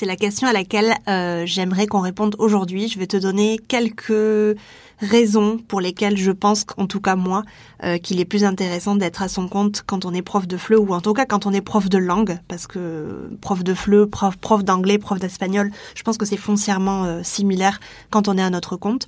C'est la question à laquelle euh, j'aimerais qu'on réponde aujourd'hui. Je vais te donner quelques raisons pour lesquelles je pense, en tout cas moi, euh, qu'il est plus intéressant d'être à son compte quand on est prof de FLE ou en tout cas quand on est prof de langue, parce que prof de FLE, prof, prof d'anglais, prof d'espagnol, je pense que c'est foncièrement euh, similaire quand on est à notre compte.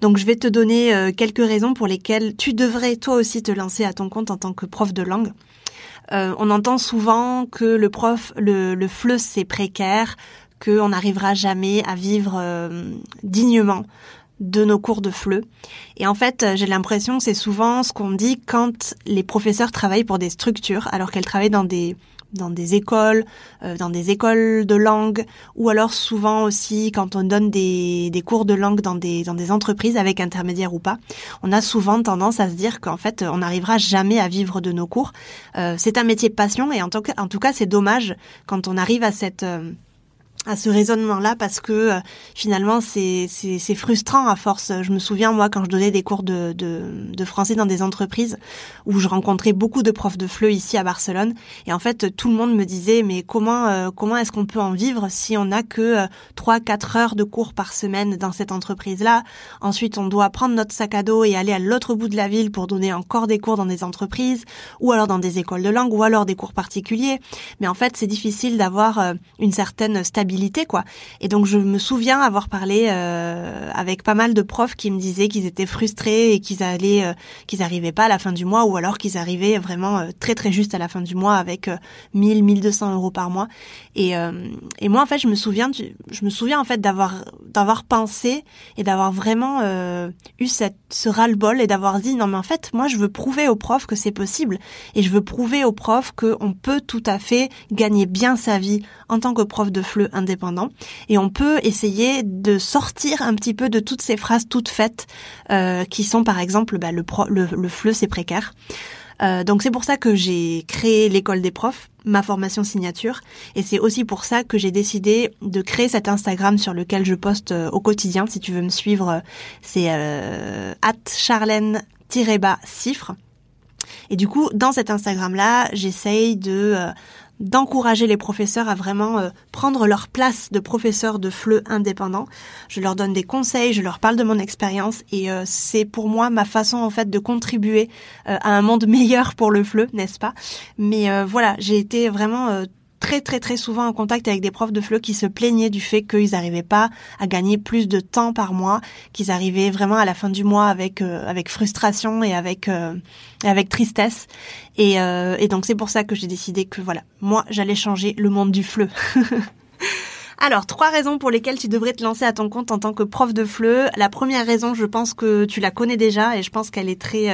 Donc je vais te donner quelques raisons pour lesquelles tu devrais toi aussi te lancer à ton compte en tant que prof de langue. Euh, on entend souvent que le prof, le, le c'est précaire, qu'on n'arrivera jamais à vivre euh, dignement de nos cours de FLE. Et en fait, j'ai l'impression c'est souvent ce qu'on dit quand les professeurs travaillent pour des structures, alors qu'elles travaillent dans des dans des écoles, euh, dans des écoles de langue, ou alors souvent aussi quand on donne des, des cours de langue dans des, dans des entreprises avec intermédiaire ou pas, on a souvent tendance à se dire qu'en fait on n'arrivera jamais à vivre de nos cours. Euh, c'est un métier passion et en tout cas, en tout cas c'est dommage quand on arrive à cette euh, à ce raisonnement-là parce que euh, finalement c'est c'est frustrant à force. Je me souviens moi quand je donnais des cours de, de, de, français dans des entreprises où je rencontrais beaucoup de profs de FLE ici à Barcelone et en fait tout le monde me disait mais comment euh, comment est-ce qu'on peut en vivre si on n'a que euh, trois quatre heures de cours par semaine dans cette entreprise-là? Ensuite on doit prendre notre sac à dos et aller à l'autre bout de la ville pour donner encore des cours dans des entreprises ou alors dans des écoles de langue ou alors des cours particuliers. Mais en fait c'est difficile d'avoir une certaine stabilité Et donc je me souviens avoir parlé euh, avec pas mal de profs qui me disaient qu'ils étaient frustrés et qu'ils allaient, euh, qu'ils arrivaient pas à la fin du mois ou alors qu'ils arrivaient vraiment euh, très très juste à la fin du mois avec 1000, 1200 euros par mois. Et, et moi en fait je me souviens, je me souviens en fait d'avoir d'avoir pensé et d'avoir vraiment eu cette ce ras-le-bol et d'avoir dit non mais en fait moi je veux prouver aux profs que c'est possible et je veux prouver aux profs qu'on peut tout à fait gagner bien sa vie en tant que prof de FLE indépendant et on peut essayer de sortir un petit peu de toutes ces phrases toutes faites euh, qui sont par exemple bah, le, le, le FLE c'est précaire. Euh, donc c'est pour ça que j'ai créé l'école des profs, ma formation signature, et c'est aussi pour ça que j'ai décidé de créer cet Instagram sur lequel je poste euh, au quotidien. Si tu veux me suivre, c'est euh, charlène-cifre. Et du coup, dans cet Instagram-là, j'essaye de d'encourager les professeurs à vraiment euh, prendre leur place de professeurs de FLE indépendants. Je leur donne des conseils, je leur parle de mon expérience et euh, c'est pour moi ma façon en fait de contribuer euh, à un monde meilleur pour le FLE, n'est-ce pas? Mais voilà, j'ai été vraiment très très souvent en contact avec des profs de FLE qui se plaignaient du fait qu'ils n'arrivaient pas à gagner plus de temps par mois, qu'ils arrivaient vraiment à la fin du mois avec euh, avec frustration et avec euh, avec tristesse. Et, euh, et donc c'est pour ça que j'ai décidé que voilà, moi j'allais changer le monde du FLE. Alors, trois raisons pour lesquelles tu devrais te lancer à ton compte en tant que prof de FLE. La première raison, je pense que tu la connais déjà et je pense qu'elle est très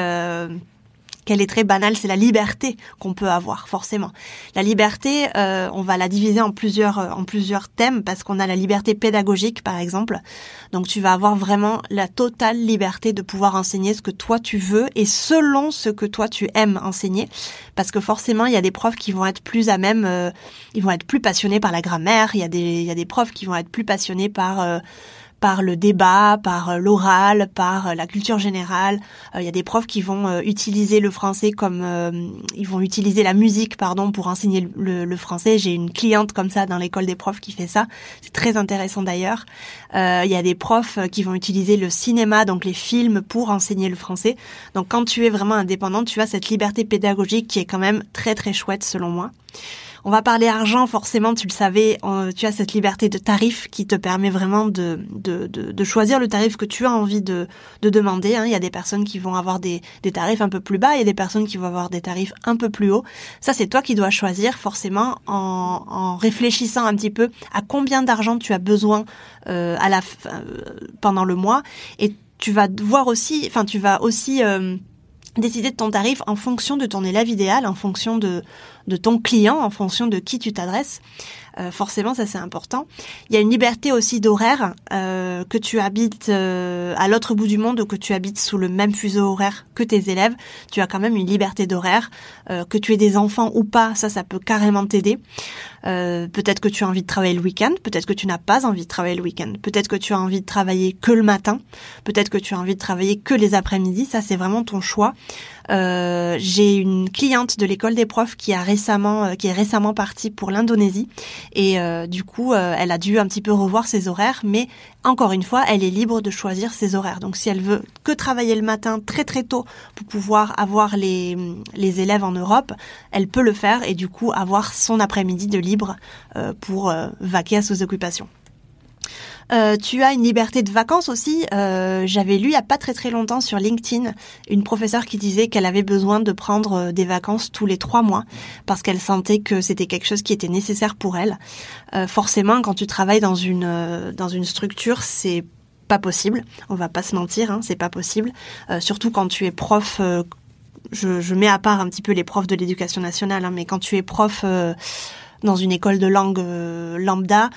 qu'elle est très banale, c'est la liberté qu'on peut avoir forcément. La liberté, euh, on va la diviser en plusieurs euh, en plusieurs thèmes parce qu'on a la liberté pédagogique par exemple. Donc tu vas avoir vraiment la totale liberté de pouvoir enseigner ce que toi tu veux et selon ce que toi tu aimes enseigner parce que forcément il y a des profs qui vont être plus à même euh, ils vont être plus passionnés par la grammaire, il y a des il y a des profs qui vont être plus passionnés par par le débat, par euh, l'oral, par euh, la culture générale. Euh, il y a des profs qui vont utiliser le français comme ils vont utiliser la musique, pardon, pour enseigner le, français. J'ai une cliente comme ça dans l'école des profs qui fait ça. C'est très intéressant d'ailleurs. Il y a des profs qui vont utiliser le cinéma, donc les films, pour enseigner le français. Donc quand tu es vraiment indépendante, tu as cette liberté pédagogique qui est quand même très très chouette selon moi. On va parler argent, forcément, tu le savais, tu as cette liberté de tarif qui te permet vraiment de, de, de, choisir le tarif que tu as envie de, de demander. Hein. Il y a des personnes qui vont avoir des, des tarifs un peu plus bas, il y a des personnes qui vont avoir des tarifs un peu plus hauts. Ça, c'est toi qui dois choisir forcément en, en réfléchissant un petit peu à combien d'argent tu as besoin euh, à la euh, pendant le mois et tu vas voir aussi, enfin tu vas aussi euh, décider de ton tarif en fonction de ton élève idéal, en fonction de, de ton client, en fonction de qui tu t'adresses. Euh, forcément, ça c'est important. Il y a une liberté aussi d'horaire, euh, que tu habites euh, à l'autre bout du monde ou que tu habites sous le même fuseau horaire que tes élèves, tu as quand même une liberté d'horaire. que tu aies des enfants ou pas, ça, ça peut carrément t'aider. Peut-être que tu as envie de travailler le week-end, peut-être que tu n'as pas envie de travailler le week-end, peut-être que tu as envie de travailler que le matin, peut-être que tu as envie de travailler que les après-midi, ça c'est vraiment ton choix. Euh, j'ai une cliente de l'école des profs qui a récemment, euh, qui est récemment partie pour l'Indonésie et euh, du coup, elle a dû un petit peu revoir ses horaires, mais encore une fois, elle est libre de choisir ses horaires. Donc, si elle veut que travailler le matin très très tôt pour pouvoir avoir les les élèves en Europe, elle peut le faire et du coup avoir son après-midi de libre pour vaquer à ses occupations. Euh, tu as une liberté de vacances aussi. Euh, J'avais lu il y a pas très très longtemps sur LinkedIn une professeure qui disait qu'elle avait besoin de prendre euh, des vacances tous les trois mois parce qu'elle sentait que c'était quelque chose qui était nécessaire pour elle. Euh, forcément, quand tu travailles dans une euh, dans une structure, c'est pas possible. On va pas se mentir, hein, c'est pas possible. surtout quand tu es prof. Je, je, mets à part un petit peu les profs de l'éducation nationale, hein, mais quand tu es prof dans une école de langue lambda,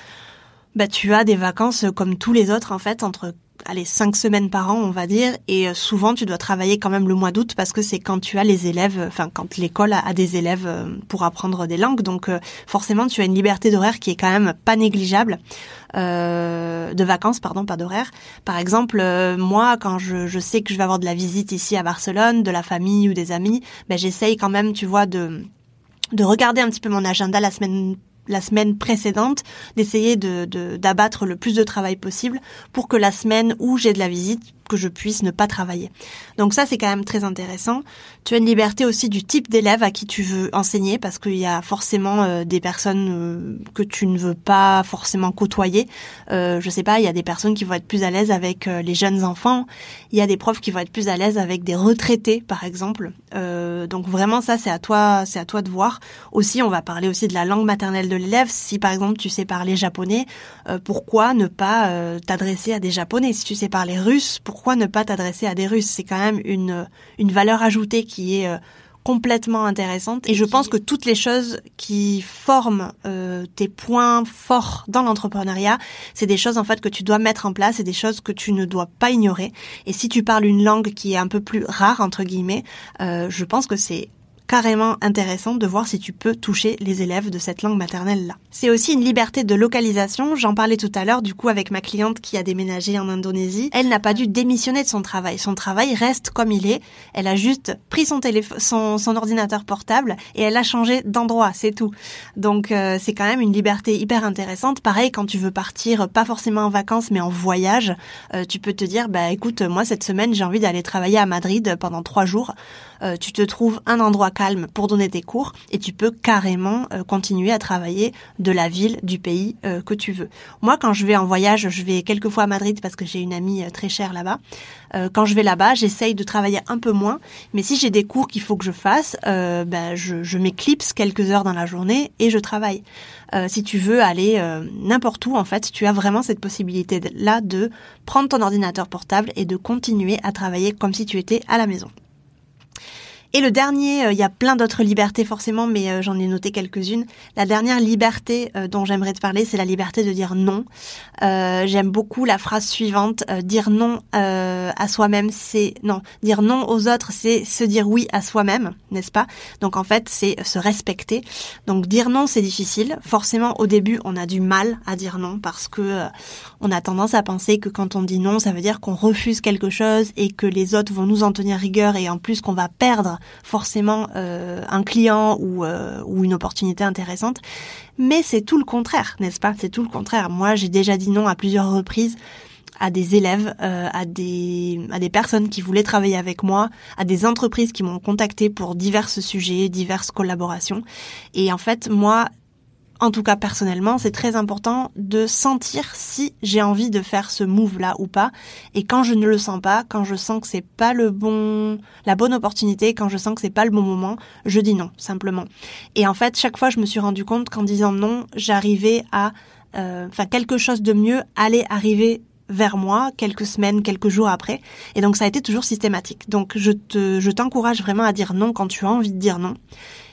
bah, tu as des vacances comme tous les autres en fait entre allez cinq semaines par an on va dire et euh, souvent tu dois travailler quand même le mois d'août parce que c'est quand tu as les élèves enfin quand l'école a, des élèves euh, pour apprendre des langues. Donc euh, forcément tu as une liberté d'horaire qui est quand même pas négligeable euh, de vacances pardon pas d'horaire. Par exemple moi quand je, je, sais que je vais avoir de la visite ici à Barcelone de la famille ou des amis ben j'essaye quand même tu vois de de regarder un petit peu mon agenda la semaine la semaine précédente, d'essayer de, d'abattre le plus de travail possible pour que la semaine où j'ai de la visite, que je puisse ne pas travailler. Donc ça, c'est quand même très intéressant. Tu as une liberté aussi du type d'élève à qui tu veux enseigner parce qu'il y a forcément euh, des personnes euh, que tu ne veux pas forcément côtoyer. Euh, je sais pas, il y a des personnes qui vont être plus à l'aise avec euh, les jeunes enfants. Il y a des profs qui vont être plus à l'aise avec des retraités, par exemple. donc vraiment, ça, c'est à toi, c'est à toi de voir. Aussi, on va parler aussi de la langue maternelle de l'élève. Si par exemple tu sais parler japonais, pourquoi ne pas t'adresser à des japonais? Si tu sais parler russe, pourquoi ne pas t'adresser à des Russes? C'est quand même une, une valeur ajoutée qui est euh, complètement intéressante. Et je pense que toutes les choses qui forment euh, tes points forts dans l'entrepreneuriat, c'est des choses en fait que tu dois mettre en place, et des choses que tu ne dois pas ignorer. Et si tu parles une langue qui est un peu plus rare entre guillemets, euh, je pense que c'est carrément intéressant de voir si tu peux toucher les élèves de cette langue maternelle-là. C'est aussi une liberté de localisation, j'en parlais tout à l'heure du coup avec ma cliente qui a déménagé en Indonésie. Elle n'a pas dû démissionner de son travail, son travail reste comme il est, elle a juste pris son, téléphone, son, ordinateur portable et elle a changé d'endroit, c'est tout. Donc euh, c'est quand même une liberté hyper intéressante. Pareil, quand tu veux partir, pas forcément en vacances mais en voyage, euh, tu peux te dire, bah écoute, moi cette semaine j'ai envie d'aller travailler à Madrid pendant trois jours. Euh, tu te trouves un endroit calme pour donner tes cours et tu peux carrément euh, continuer à travailler de la ville, du pays euh, que tu veux. Moi, quand je vais en voyage, je vais quelques fois à Madrid parce que j'ai une amie très chère là-bas. quand je vais là-bas, j'essaye de travailler un peu moins, mais si j'ai des cours qu'il faut que je fasse, ben, je, je m'éclipse quelques heures dans la journée et je travaille. si tu veux aller n'importe où, en fait, tu as vraiment cette possibilité-là de prendre ton ordinateur portable et de continuer à travailler comme si tu étais à la maison. Et le dernier, euh, il y a plein d'autres libertés forcément, mais euh, j'en ai noté quelques-unes. La dernière liberté euh, dont j'aimerais te parler, c'est la liberté de dire non. J'aime beaucoup la phrase suivante dire non à soi-même, c'est non, dire non aux autres, c'est se dire oui à soi-même, n'est-ce pas? Donc en fait, c'est se respecter. Donc dire non, c'est difficile. Forcément, au début, on a du mal à dire non parce que on a tendance à penser que quand on dit non, ça veut dire qu'on refuse quelque chose et que les autres vont nous en tenir rigueur et en plus qu'on va perdre forcément euh, un client ou, euh, ou une opportunité intéressante. Mais c'est tout le contraire, n'est-ce pas? C'est tout le contraire. Moi, j'ai déjà dit non à plusieurs reprises à des élèves, euh, à des à des personnes qui voulaient travailler avec moi, à des entreprises qui m'ont contacté pour divers sujets, diverses collaborations. Et en fait, moi, en tout cas personnellement, c'est très important de sentir si j'ai envie de faire ce move là ou pas. Et quand je ne le sens pas, quand je sens que c'est pas le bon, la bonne opportunité, quand je sens que c'est pas le bon moment, je dis non simplement. Et en fait, chaque fois, je me suis rendu compte qu'en disant non, j'arrivais à, euh, enfin quelque chose de mieux allait arriver vers moi quelques semaines, quelques jours après. Et donc ça a été toujours systématique. Donc je te, je t'encourage vraiment à dire non quand tu as envie de dire non.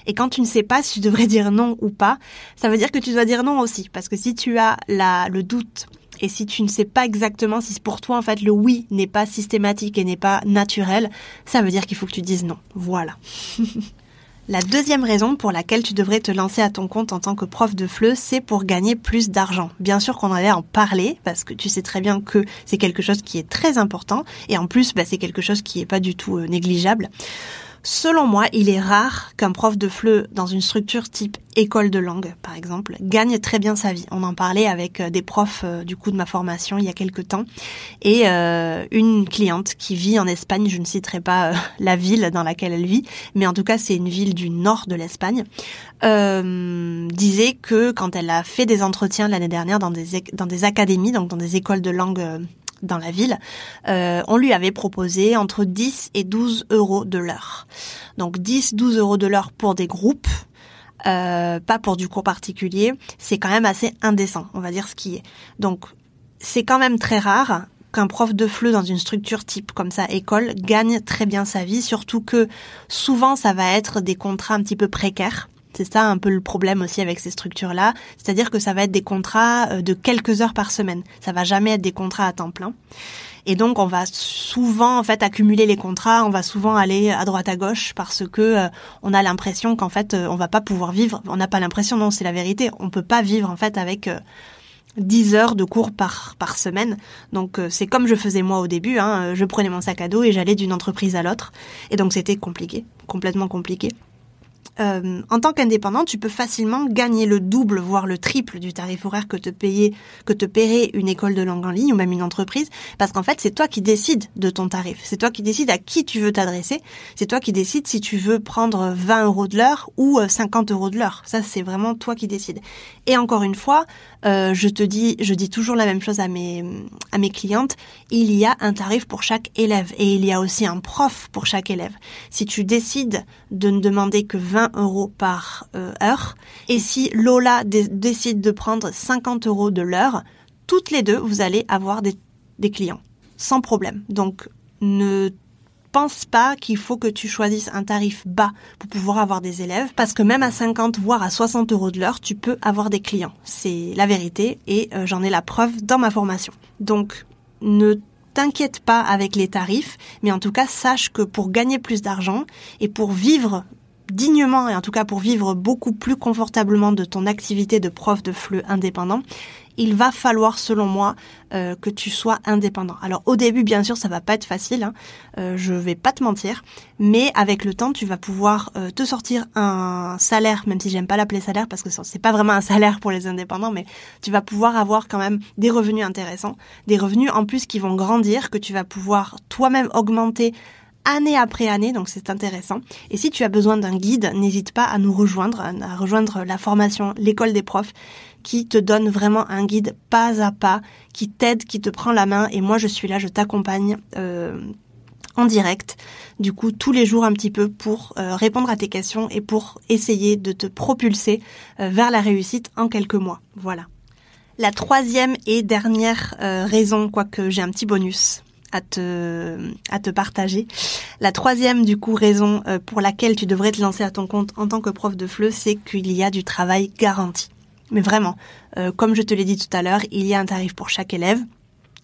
Et quand tu ne sais pas si tu devrais dire non ou pas, ça veut dire que tu dois dire non aussi. Parce que si tu as la, le doute et si tu ne sais pas exactement si pour toi en fait le oui n'est pas systématique et n'est pas naturel, ça veut dire qu'il faut que tu dises non. Voilà. La deuxième raison pour laquelle tu devrais te lancer à ton compte en tant que prof de FLE, c'est pour gagner plus d'argent. Bien sûr qu'on allait en parler parce que tu sais très bien que c'est quelque chose qui est très important et en plus bah, c'est quelque chose qui est pas du tout euh, négligeable. Selon moi, il est rare qu'un prof de FLE dans une structure type école de langue, par exemple, gagne très bien sa vie. On en parlait avec euh, des profs euh, du coup de ma formation il y a quelques temps et euh, une cliente qui vit en Espagne, je ne citerai pas la ville dans laquelle elle vit, mais en tout cas c'est une ville du nord de l'Espagne, disait que quand elle a fait des entretiens l'année dernière dans des dans des académies, donc dans des écoles de langue dans la ville, euh, on lui avait proposé entre 10 et 12 euros de l'heure. Donc 10-12 euros de l'heure pour des groupes, euh, pas pour du cours particulier, c'est quand même assez indécent, on va dire ce qui est. Donc c'est quand même très rare qu'un prof de FLE dans une structure type comme ça école gagne très bien sa vie, surtout que souvent ça va être des contrats un petit peu précaires. C'est ça un peu le problème aussi avec ces structures-là, c'est-à-dire que ça va être des contrats euh, de quelques heures par semaine. Ça va jamais être des contrats à temps plein. Et donc on va souvent en fait accumuler les contrats, on va souvent aller à droite à gauche parce que euh, on a l'impression qu'en fait euh, on va pas pouvoir vivre. On n'a pas l'impression, non, c'est la vérité. On peut pas vivre en fait avec 10 heures de cours par par semaine. Donc c'est comme je faisais moi au début. Hein, je prenais mon sac à dos et j'allais d'une entreprise à l'autre. Et donc c'était compliqué, complètement compliqué. Euh, en tant qu'indépendant, tu peux facilement gagner le double, voire le triple du tarif horaire que te payait, que te paierait une école de langue en ligne ou même une entreprise, parce qu'en fait, c'est toi qui décides de ton tarif. C'est toi qui décides à qui tu veux t'adresser. C'est toi qui décides si tu veux prendre 20 euros de l'heure ou 50 euh, euros de l'heure. Ça, c'est vraiment toi qui décides. Et encore une fois, euh, je te dis, je dis toujours la même chose à mes à mes clientes. Il y a un tarif pour chaque élève et il y a aussi un prof pour chaque élève. Si tu décides de ne demander que 20 euros par euh, heure et si Lola décide de prendre 50 euros de l'heure, toutes les deux vous allez avoir des, des clients sans problème. Donc ne pense pas qu'il faut que tu choisisses un tarif bas pour pouvoir avoir des élèves, parce que même à 50 voire à 60 euros de l'heure, tu peux avoir des clients. C'est la vérité et euh, j'en ai la preuve dans ma formation. Donc ne t'inquiète pas avec les tarifs, mais en tout cas sache que pour gagner plus d'argent et pour vivre dignement et en tout cas pour vivre beaucoup plus confortablement de ton activité de prof de fleu indépendant, il va falloir, selon moi, euh, que tu sois indépendant. Alors au début, bien sûr, ça va pas être facile. Hein. Euh, je vais pas te mentir, mais avec le temps, tu vas pouvoir euh, te sortir un salaire, même si j'aime pas l'appeler salaire parce que c'est pas vraiment un salaire pour les indépendants, mais tu vas pouvoir avoir quand même des revenus intéressants, des revenus en plus qui vont grandir, que tu vas pouvoir toi-même augmenter année après année, donc c'est intéressant. Et si tu as besoin d'un guide, n'hésite pas à nous rejoindre, à rejoindre la formation l'école des profs qui te donne vraiment un guide pas à pas, qui t'aide, qui te prend la main. Et moi, je suis là, je t'accompagne. Euh, en direct, du coup tous les jours un petit peu pour euh, répondre à tes questions et pour essayer de te propulser euh, vers la réussite en quelques mois. Voilà. La troisième et dernière raison, quoique j'ai un petit bonus à te, à te partager. La troisième, du coup, raison pour laquelle tu devrais te lancer à ton compte en tant que prof de FLE, c'est qu'il y a du travail garanti. Mais vraiment, euh, comme je te l'ai dit tout à l'heure, il y a un tarif pour chaque élève,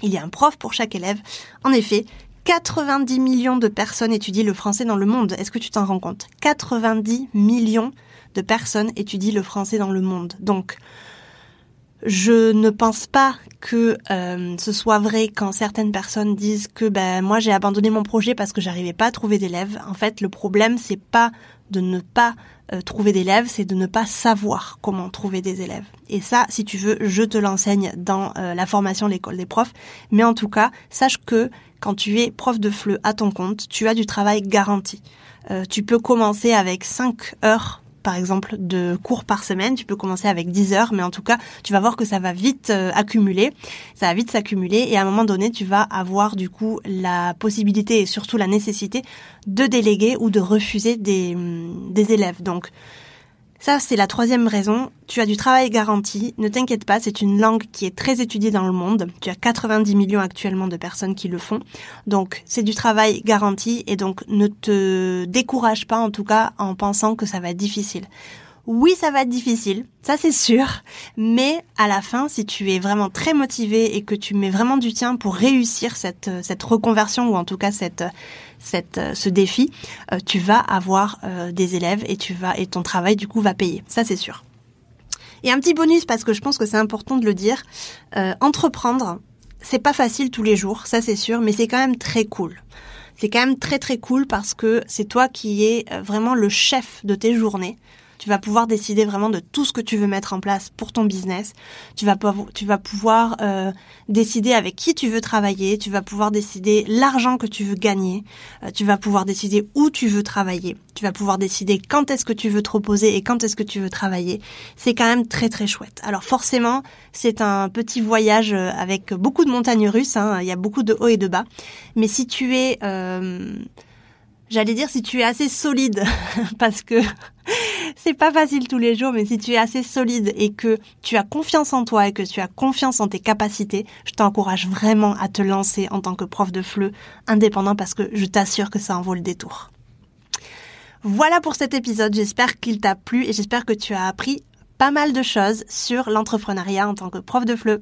il y a un prof pour chaque élève. En effet, 90 millions de personnes étudient le français dans le monde. Est-ce que tu t'en rends compte? 90 millions de personnes étudient le français dans le monde. Donc, je ne pense pas que euh, ce soit vrai quand certaines personnes disent que ben moi j'ai abandonné mon projet parce que j'arrivais pas à trouver d'élèves. En fait, le problème c'est pas de ne pas euh, trouver d'élèves, c'est de ne pas savoir comment trouver des élèves. Et ça, si tu veux, je te l'enseigne dans euh, la formation l'école des profs. Mais en tout cas, sache que quand tu es prof de FLE à ton compte, tu as du travail garanti. Euh, tu peux commencer avec 5 heures par exemple, de cours par semaine. Tu peux commencer avec 10 heures, mais en tout cas, tu vas voir que ça va vite euh, accumuler. Ça va vite s'accumuler et à un moment donné, tu vas avoir du coup la possibilité et surtout la nécessité de déléguer ou de refuser des, hum, des élèves. Donc, Ça, c'est la troisième raison. Tu as du travail garanti. Ne t'inquiète pas, c'est une langue qui est très étudiée dans le monde. Tu as 90 millions actuellement de personnes qui le font. Donc, c'est du travail garanti et donc ne te décourage pas en tout cas en pensant que ça va être difficile. Oui, ça va être difficile, ça c'est sûr, mais à la fin, si tu es vraiment très motivé et que tu mets vraiment du tien pour réussir cette, cette reconversion ou en tout cas cette, cette, ce défi, euh, tu vas avoir euh, des élèves et tu vas et ton travail du coup va payer, ça c'est sûr. Et un petit bonus parce que je pense que c'est important de le dire, euh, entreprendre, c'est pas facile tous les jours, ça c'est sûr, mais c'est quand même très cool c'est quand même très très cool parce que c'est toi qui es vraiment le chef de tes journées. Tu vas pouvoir décider vraiment de tout ce que tu veux mettre en place pour ton business. Tu vas, tu vas pouvoir euh, décider avec qui tu veux travailler. Tu vas pouvoir décider l'argent que tu veux gagner. Euh, tu vas pouvoir décider où tu veux travailler. Tu vas pouvoir décider quand est-ce que tu veux te reposer et quand est-ce que tu veux travailler. C'est quand même très très chouette. Alors forcément, c'est un petit voyage euh, avec beaucoup de montagnes russes. Hein. Il y a beaucoup de hauts et de bas. Mais si tu es... J'allais dire si tu es assez solide, parce que c'est pas facile tous les jours, mais si tu es assez solide et que tu as confiance en toi et que tu as confiance en tes capacités, je t'encourage vraiment à te lancer en tant que prof de FLE indépendant parce que je t'assure que ça en vaut le détour. Voilà pour cet épisode, j'espère qu'il t'a plu et j'espère que tu as appris pas mal de choses sur l'entrepreneuriat en tant que prof de FLE.